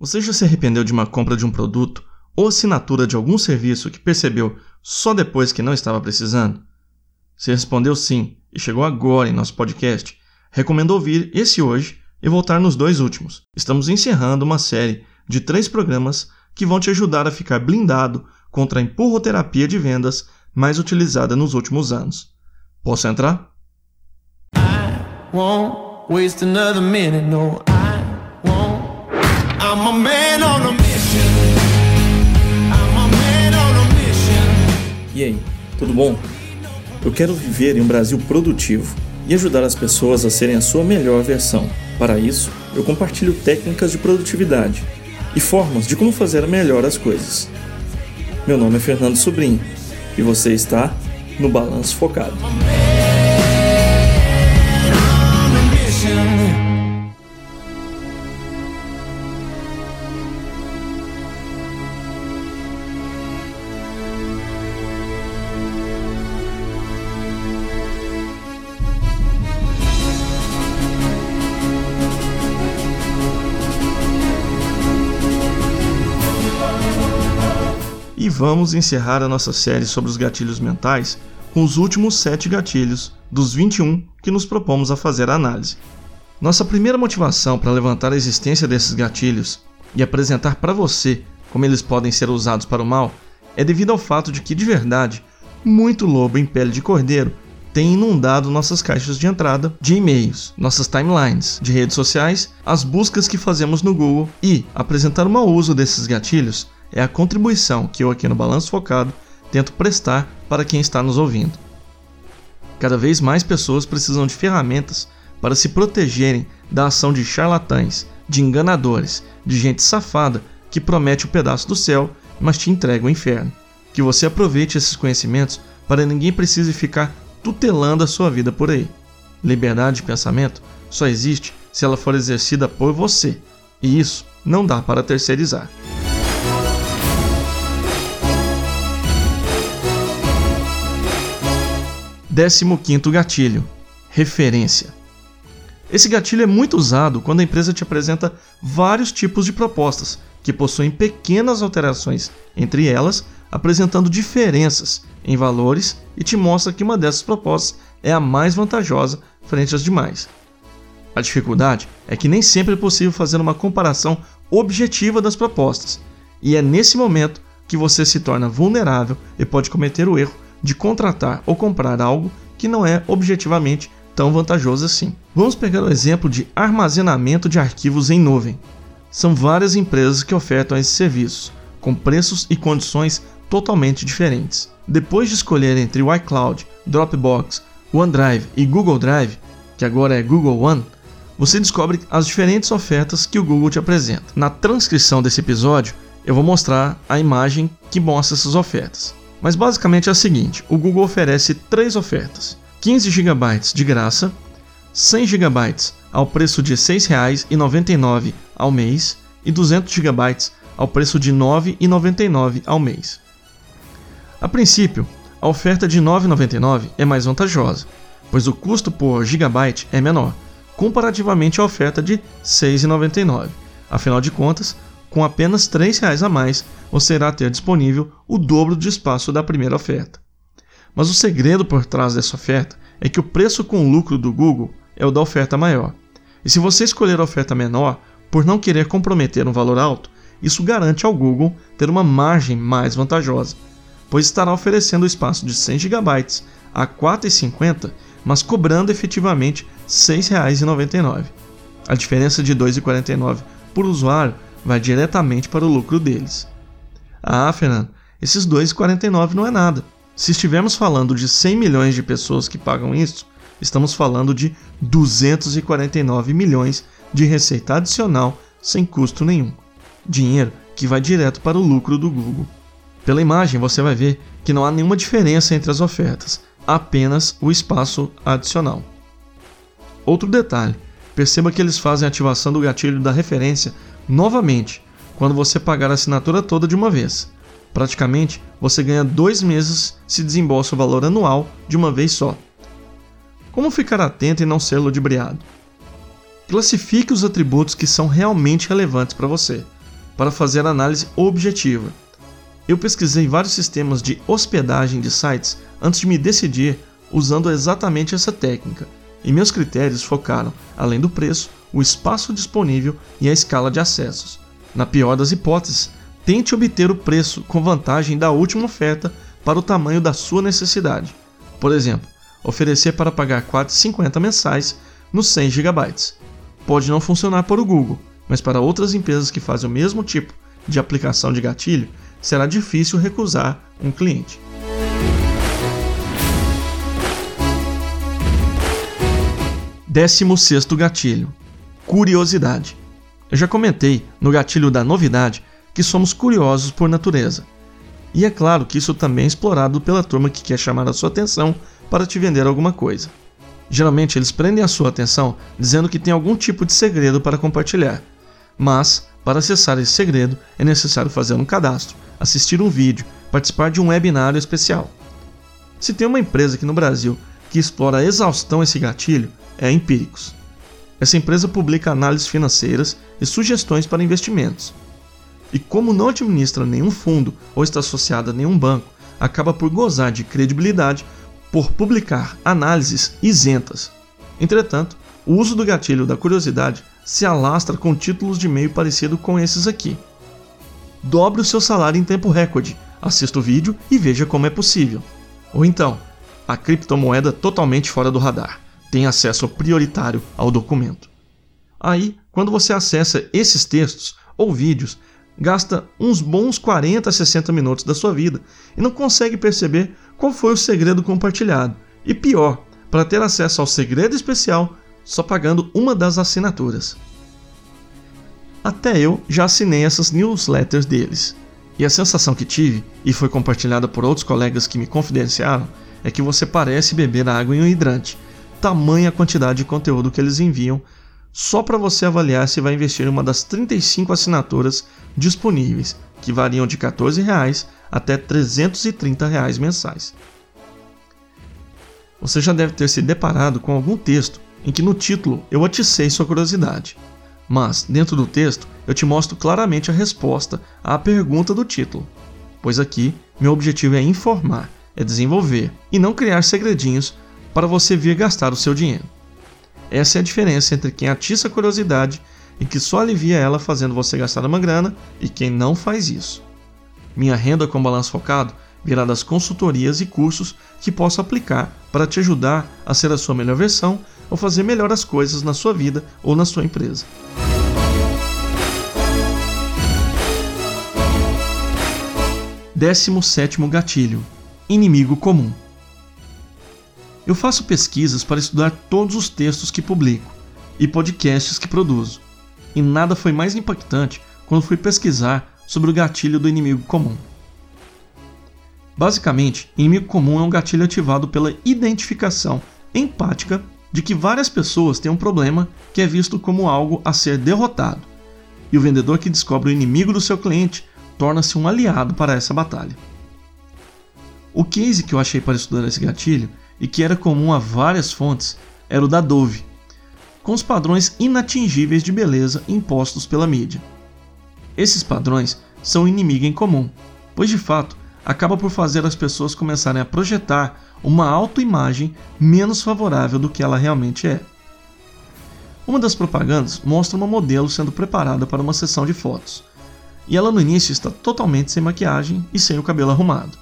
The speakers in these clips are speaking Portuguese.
Você já se arrependeu de uma compra de um produto ou assinatura de algum serviço que percebeu só depois que não estava precisando? Se respondeu sim e chegou agora em nosso podcast, recomendo ouvir esse hoje e voltar nos dois últimos. Estamos encerrando uma série de três programas que vão te ajudar a ficar blindado contra a empurroterapia de vendas mais utilizada nos últimos anos. Posso entrar? I won't waste another minute, no, I E aí, tudo bom? Eu quero viver em um Brasil produtivo e ajudar as pessoas a serem a sua melhor versão. Para isso, eu compartilho técnicas de produtividade e formas de como fazer melhor as coisas. Meu nome é Fernando Sobrinho e você está no Balanço Focado. Vamos encerrar a nossa série sobre os gatilhos mentais com os últimos sete gatilhos dos 21 que nos propomos a fazer a análise. Nossa primeira motivação para levantar a existência desses gatilhos e apresentar para você como eles podem ser usados para o mal é devido ao fato de que, de verdade, muito lobo em pele de cordeiro tem inundado nossas caixas de entrada de e-mails, nossas timelines de redes sociais, as buscas que fazemos no Google e apresentar o mau uso desses gatilhos é a contribuição que eu aqui no Balanço Focado tento prestar para quem está nos ouvindo. Cada vez mais pessoas precisam de ferramentas para se protegerem da ação de charlatães, de enganadores, de gente safada que promete o um pedaço do céu, mas te entrega o inferno. Que você aproveite esses conhecimentos para ninguém precise ficar tutelando a sua vida por aí. Liberdade de pensamento só existe se ela for exercida por você, e isso não dá para terceirizar. 15 gatilho: referência. Esse gatilho é muito usado quando a empresa te apresenta vários tipos de propostas que possuem pequenas alterações entre elas, apresentando diferenças em valores e te mostra que uma dessas propostas é a mais vantajosa frente às demais. A dificuldade é que nem sempre é possível fazer uma comparação objetiva das propostas, e é nesse momento que você se torna vulnerável e pode cometer o erro de contratar ou comprar algo que não é objetivamente tão vantajoso assim. Vamos pegar o exemplo de armazenamento de arquivos em nuvem. São várias empresas que ofertam esses serviços, com preços e condições totalmente diferentes. Depois de escolher entre o iCloud, Dropbox, OneDrive e Google Drive, que agora é Google One, você descobre as diferentes ofertas que o Google te apresenta. Na transcrição desse episódio, eu vou mostrar a imagem que mostra essas ofertas. Mas basicamente é o seguinte: o Google oferece três ofertas: 15 GB de graça, 100 GB ao preço de R$ 6,99 ao mês e 200 GB ao preço de R$ 9,99 ao mês. A princípio, a oferta de R$ 9,99 é mais vantajosa, pois o custo por gigabyte é menor, comparativamente à oferta de R$ 6,99. Afinal de contas, com apenas R$ 3,00 a mais, você irá ter disponível o dobro de espaço da primeira oferta. Mas o segredo por trás dessa oferta é que o preço com lucro do Google é o da oferta maior. E se você escolher a oferta menor, por não querer comprometer um valor alto, isso garante ao Google ter uma margem mais vantajosa, pois estará oferecendo o espaço de 100 GB a R$ 4,50, mas cobrando efetivamente R$ 6,99. A diferença de R$ 2,49 por usuário vai diretamente para o lucro deles. Ah, Fernando, esses 2,49 não é nada. Se estivermos falando de 100 milhões de pessoas que pagam isso, estamos falando de 249 milhões de receita adicional sem custo nenhum. Dinheiro que vai direto para o lucro do Google. Pela imagem você vai ver que não há nenhuma diferença entre as ofertas, apenas o espaço adicional. Outro detalhe: perceba que eles fazem a ativação do gatilho da referência novamente quando você pagar a assinatura toda de uma vez. Praticamente, você ganha dois meses se desembolsa o valor anual de uma vez só. Como ficar atento e não ser ludibriado? Classifique os atributos que são realmente relevantes para você. para fazer análise objetiva. Eu pesquisei vários sistemas de hospedagem de sites antes de me decidir usando exatamente essa técnica, e meus critérios focaram, além do preço, o espaço disponível e a escala de acessos. Na pior das hipóteses, tente obter o preço com vantagem da última oferta para o tamanho da sua necessidade. Por exemplo, oferecer para pagar 4,50 mensais nos 100 GB. Pode não funcionar para o Google, mas para outras empresas que fazem o mesmo tipo de aplicação de gatilho, será difícil recusar um cliente. Décimo sexto gatilho: curiosidade. Eu já comentei no gatilho da novidade que somos curiosos por natureza. E é claro que isso também é explorado pela turma que quer chamar a sua atenção para te vender alguma coisa. Geralmente eles prendem a sua atenção dizendo que tem algum tipo de segredo para compartilhar. Mas, para acessar esse segredo, é necessário fazer um cadastro, assistir um vídeo, participar de um webinário especial. Se tem uma empresa aqui no Brasil que explora a exaustão esse gatilho, é Empíricos. Essa empresa publica análises financeiras e sugestões para investimentos. E como não administra nenhum fundo ou está associada a nenhum banco, acaba por gozar de credibilidade por publicar análises isentas. Entretanto, o uso do gatilho da curiosidade se alastra com títulos de e-mail parecido com esses aqui. Dobre o seu salário em tempo recorde, assista o vídeo e veja como é possível. Ou então, a criptomoeda totalmente fora do radar, tem acesso prioritário ao documento. Aí, quando você acessa esses textos ou vídeos, gasta uns bons 40 a 60 minutos da sua vida e não consegue perceber qual foi o segredo compartilhado. E pior, para ter acesso ao segredo especial, só pagando uma das assinaturas. Até eu já assinei essas newsletters deles. E a sensação que tive, e foi compartilhada por outros colegas que me confidenciaram, é que você parece beber água em um hidrante, tamanha quantidade de conteúdo que eles enviam só para você avaliar se vai investir em uma das 35 assinaturas disponíveis, que variam de 14 reais até 330 reais mensais. Você já deve ter se deparado com algum texto em que no título eu aticei sua curiosidade, mas dentro do texto eu te mostro claramente a resposta à pergunta do título, pois aqui meu objetivo é informar, é desenvolver e não criar segredinhos para você vir gastar o seu dinheiro. Essa é a diferença entre quem atiça a curiosidade e que só alivia ela fazendo você gastar uma grana e quem não faz isso. Minha renda com balanço focado virá das consultorias e cursos que posso aplicar para te ajudar a ser a sua melhor versão ou fazer melhor as coisas na sua vida ou na sua empresa. Décimo sétimo gatilho: inimigo comum. Eu faço pesquisas para estudar todos os textos que publico e podcasts que produzo, e nada foi mais impactante quando fui pesquisar sobre o gatilho do inimigo comum. Basicamente, inimigo comum é um gatilho ativado pela identificação empática de que várias pessoas têm um problema que é visto como algo a ser derrotado, e o vendedor que descobre o inimigo do seu cliente torna-se um aliado para essa batalha. O case que eu achei para estudar esse gatilho e que era comum a várias fontes era o da Dove, com os padrões inatingíveis de beleza impostos pela mídia. Esses padrões são inimigo em comum, pois de fato acaba por fazer as pessoas começarem a projetar uma autoimagem menos favorável do que ela realmente é. Uma das propagandas mostra uma modelo sendo preparada para uma sessão de fotos, e ela no início está totalmente sem maquiagem e sem o cabelo arrumado.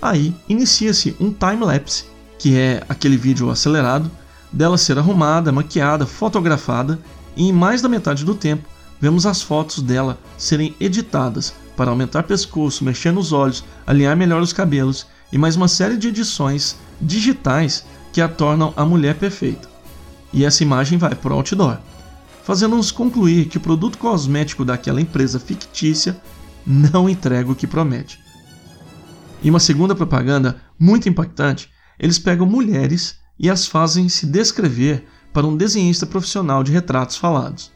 Aí inicia-se um time-lapse que é aquele vídeo acelerado dela ser arrumada, maquiada, fotografada e em mais da metade do tempo vemos as fotos dela serem editadas para aumentar pescoço, mexer nos olhos, alinhar melhor os cabelos e mais uma série de edições digitais que a tornam a mulher perfeita. E essa imagem vai para o outdoor, fazendo-nos concluir que o produto cosmético daquela empresa fictícia não entrega o que promete. E uma segunda propaganda muito impactante eles pegam mulheres e as fazem se descrever para um desenhista profissional de retratos falados.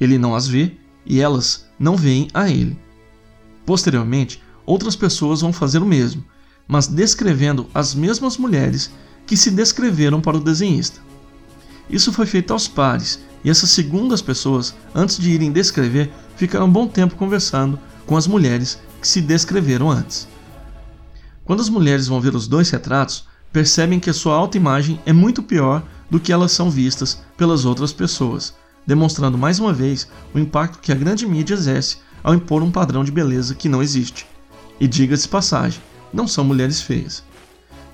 Ele não as vê e elas não veem a ele. Posteriormente, outras pessoas vão fazer o mesmo, mas descrevendo as mesmas mulheres que se descreveram para o desenhista. Isso foi feito aos pares e essas segundas pessoas, antes de irem descrever, ficaram um bom tempo conversando com as mulheres que se descreveram antes. Quando as mulheres vão ver os dois retratos, percebem que sua autoimagem é muito pior do que elas são vistas pelas outras pessoas, demonstrando mais uma vez o impacto que a grande mídia exerce ao impor um padrão de beleza que não existe. E diga-se passagem, não são mulheres feias.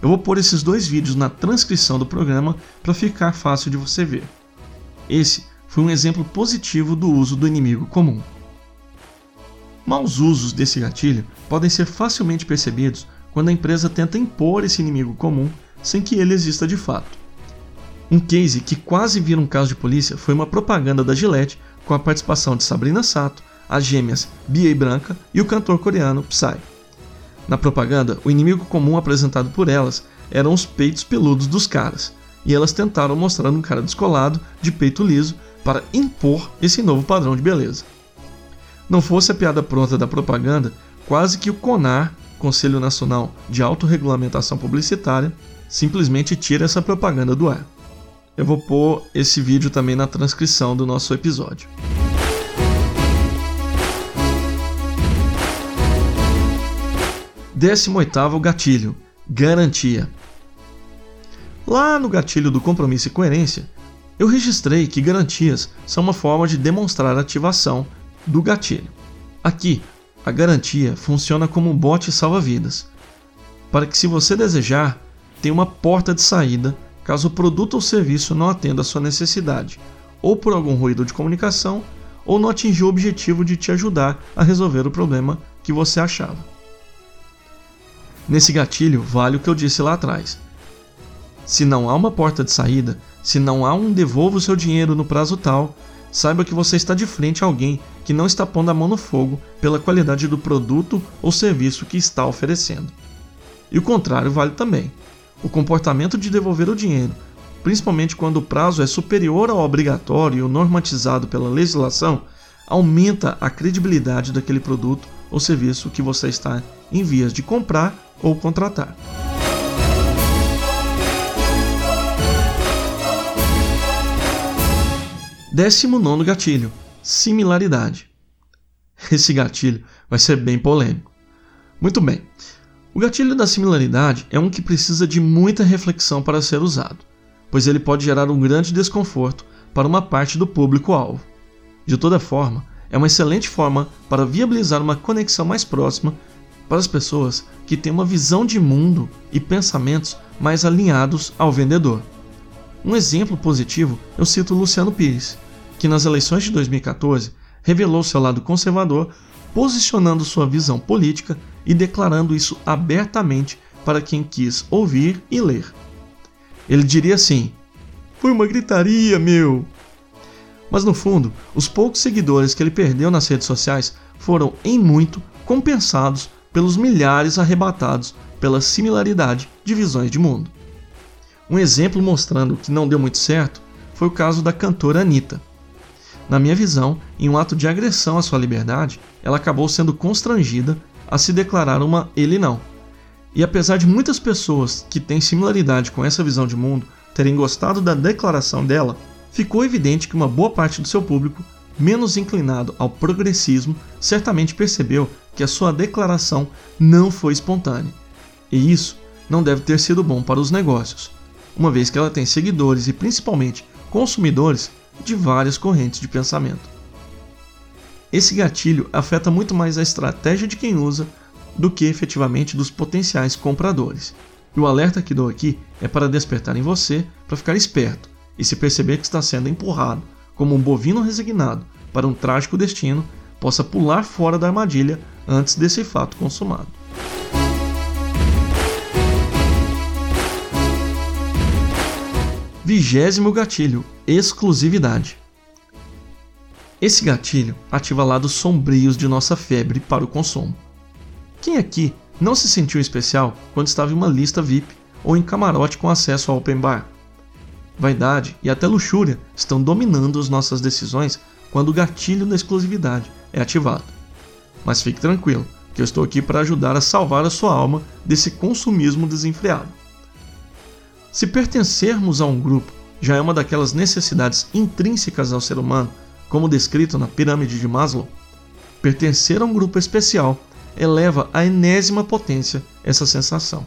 Eu vou pôr esses dois vídeos na transcrição do programa para ficar fácil de você ver. Esse foi um exemplo positivo do uso do inimigo comum. Maus usos desse gatilho podem ser facilmente percebidos quando a empresa tenta impor esse inimigo comum sem que ele exista de fato. Um case que quase vira um caso de polícia foi uma propaganda da Gillette com a participação de Sabrina Sato, as gêmeas Bia e Branca e o cantor coreano Psy. Na propaganda, o inimigo comum apresentado por elas eram os peitos peludos dos caras, e elas tentaram mostrar um cara descolado, de peito liso, para impor esse novo padrão de beleza. Não fosse a piada pronta da propaganda, quase que o CONAR, Conselho Nacional de Autorregulamentação Publicitária, simplesmente tira essa propaganda do ar. Eu vou pôr esse vídeo também na transcrição do nosso episódio. Décimo oitavo gatilho: garantia. Lá no gatilho do compromisso e coerência, eu registrei que garantias são uma forma de demonstrar a ativação do gatilho. Aqui, a garantia funciona como um bote salva-vidas, para que, se você desejar, tenha uma porta de saída caso o produto ou serviço não atenda à sua necessidade, ou por algum ruído de comunicação, ou não atingiu o objetivo de te ajudar a resolver o problema que você achava. Nesse gatilho vale o que eu disse lá atrás. Se não há uma porta de saída, se não há um devolva o seu dinheiro no prazo tal, saiba que você está de frente a alguém que não está pondo a mão no fogo pela qualidade do produto ou serviço que está oferecendo. E o contrário vale também o comportamento de devolver o dinheiro, principalmente quando o prazo é superior ao obrigatório ou normatizado pela legislação, aumenta a credibilidade daquele produto ou serviço que você está em vias de comprar ou contratar. Décimo nono gatilho: similaridade. Esse gatilho vai ser bem polêmico. Muito bem, o gatilho da similaridade é um que precisa de muita reflexão para ser usado, pois ele pode gerar um grande desconforto para uma parte do público-alvo. De toda forma, é uma excelente forma para viabilizar uma conexão mais próxima para as pessoas que têm uma visão de mundo e pensamentos mais alinhados ao vendedor. Um exemplo positivo eu cito Luciano Pires, que nas eleições de 2014 revelou seu lado conservador, posicionando sua visão política e declarando isso abertamente para quem quis ouvir e ler. Ele diria assim: Foi uma gritaria, meu! Mas no fundo, os poucos seguidores que ele perdeu nas redes sociais foram, em muito, compensados pelos milhares arrebatados pela similaridade de visões de mundo. Um exemplo mostrando que não deu muito certo foi o caso da cantora Anitta. Na minha visão, em um ato de agressão à sua liberdade, ela acabou sendo constrangida a se declarar uma ele não. E apesar de muitas pessoas que têm similaridade com essa visão de mundo terem gostado da declaração dela, ficou evidente que uma boa parte do seu público, menos inclinado ao progressismo, certamente percebeu que a sua declaração não foi espontânea. E isso não deve ter sido bom para os negócios, uma vez que ela tem seguidores e principalmente consumidores de várias correntes de pensamento. Esse gatilho afeta muito mais a estratégia de quem usa do que efetivamente dos potenciais compradores. E o alerta que dou aqui é para despertar em você para ficar esperto e se perceber que está sendo empurrado como um bovino resignado para um trágico destino, possa pular fora da armadilha antes desse fato consumado. Vigésimo gatilho: exclusividade. Esse gatilho ativa lados sombrios de nossa febre para o consumo. Quem aqui não se sentiu especial quando estava em uma lista VIP ou em camarote com acesso ao open bar? Vaidade e até luxúria estão dominando as nossas decisões quando o gatilho da exclusividade é ativado. Mas fique tranquilo, que eu estou aqui para ajudar a salvar a sua alma desse consumismo desenfreado. Se pertencermos a um grupo já é uma daquelas necessidades intrínsecas ao ser humano, como descrito na pirâmide de Maslow, pertencer a um grupo especial eleva à enésima potência essa sensação.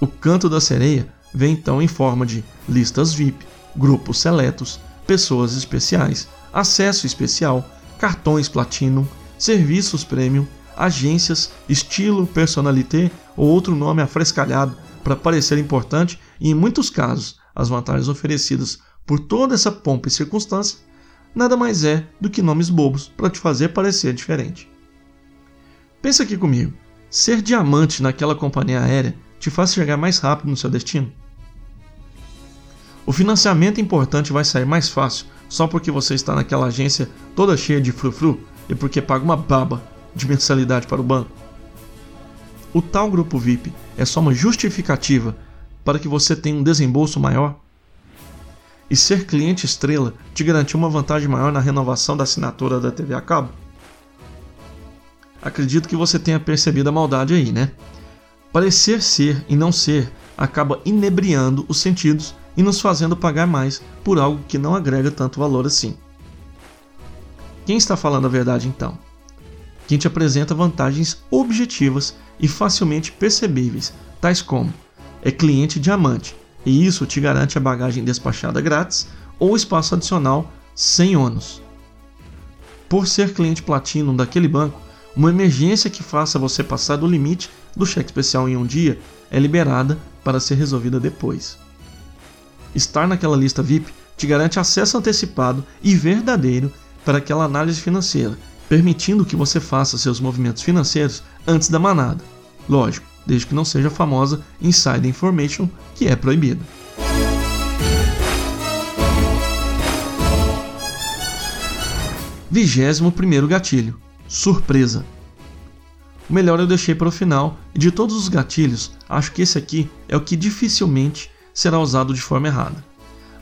O canto da sereia vem então em forma de listas VIP, grupos seletos, pessoas especiais, acesso especial, cartões Platinum, serviços Premium, agências, estilo, personalité ou outro nome afrescalhado para parecer importante e, em muitos casos, as vantagens oferecidas por toda essa pompa e circunstância nada mais é do que nomes bobos para te fazer parecer diferente. Pensa aqui comigo: ser diamante naquela companhia aérea te faz chegar mais rápido no seu destino? O financiamento importante vai sair mais fácil só porque você está naquela agência toda cheia de frufru e porque paga uma baba de mensalidade para o banco? O tal grupo VIP é só uma justificativa para que você tenha um desembolso maior? E ser cliente estrela te garantiu uma vantagem maior na renovação da assinatura da TV a cabo? Acredito que você tenha percebido a maldade aí, né? Parecer ser e não ser acaba inebriando os sentidos e nos fazendo pagar mais por algo que não agrega tanto valor assim. Quem está falando a verdade então? Quem te apresenta vantagens objetivas e facilmente percebíveis, tais como é cliente diamante, e isso te garante a bagagem despachada grátis ou espaço adicional sem ônus. Por ser cliente platino daquele banco, uma emergência que faça você passar do limite do cheque especial em um dia é liberada para ser resolvida depois. Estar naquela lista VIP te garante acesso antecipado e verdadeiro para aquela análise financeira, permitindo que você faça seus movimentos financeiros antes da manada. Lógico, desde que não seja a famosa Insider Information, que é proibida. Vigésimo primeiro gatilho: surpresa. O melhor eu deixei para o final, e de todos os gatilhos, acho que esse aqui é o que dificilmente será usado de forma errada.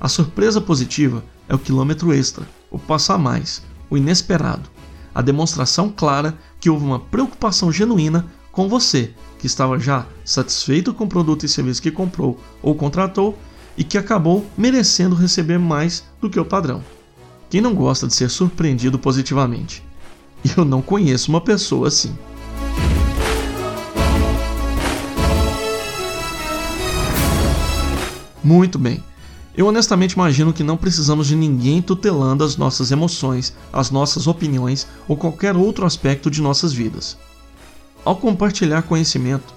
A surpresa positiva é o quilômetro extra, o passo a mais, o inesperado, a demonstração clara que houve uma preocupação genuína com você, que estava já satisfeito com o produto e serviço que comprou ou contratou e que acabou merecendo receber mais do que o padrão. Quem não gosta de ser surpreendido positivamente? Eu não conheço uma pessoa assim. Muito bem. Eu honestamente imagino que não precisamos de ninguém tutelando as nossas emoções, as nossas opiniões ou qualquer outro aspecto de nossas vidas. Ao compartilhar conhecimento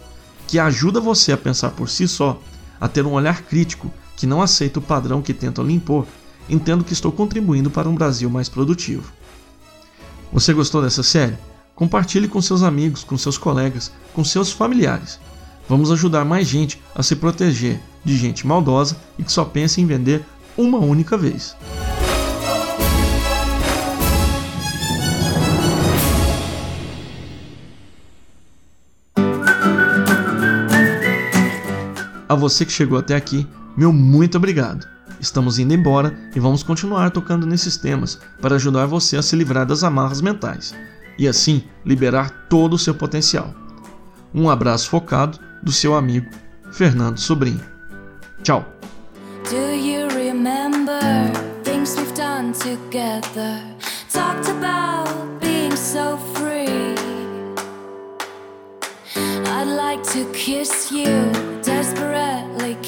que ajuda você a pensar por si só, a ter um olhar crítico que não aceita o padrão que tentam lhe impor, entendo que estou contribuindo para um Brasil mais produtivo. Você gostou dessa série? Compartilhe com seus amigos, com seus colegas, com seus familiares. Vamos ajudar mais gente a se proteger de gente maldosa e que só pensa em vender uma única vez. A você que chegou até aqui, meu muito obrigado. Estamos indo embora e vamos continuar tocando nesses temas para ajudar você a se livrar das amarras mentais e assim liberar todo o seu potencial. Um abraço focado do seu amigo Fernando Sobrinho. Tchau. I'd like to kiss you,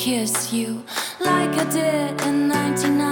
kiss you, like I did in 1993.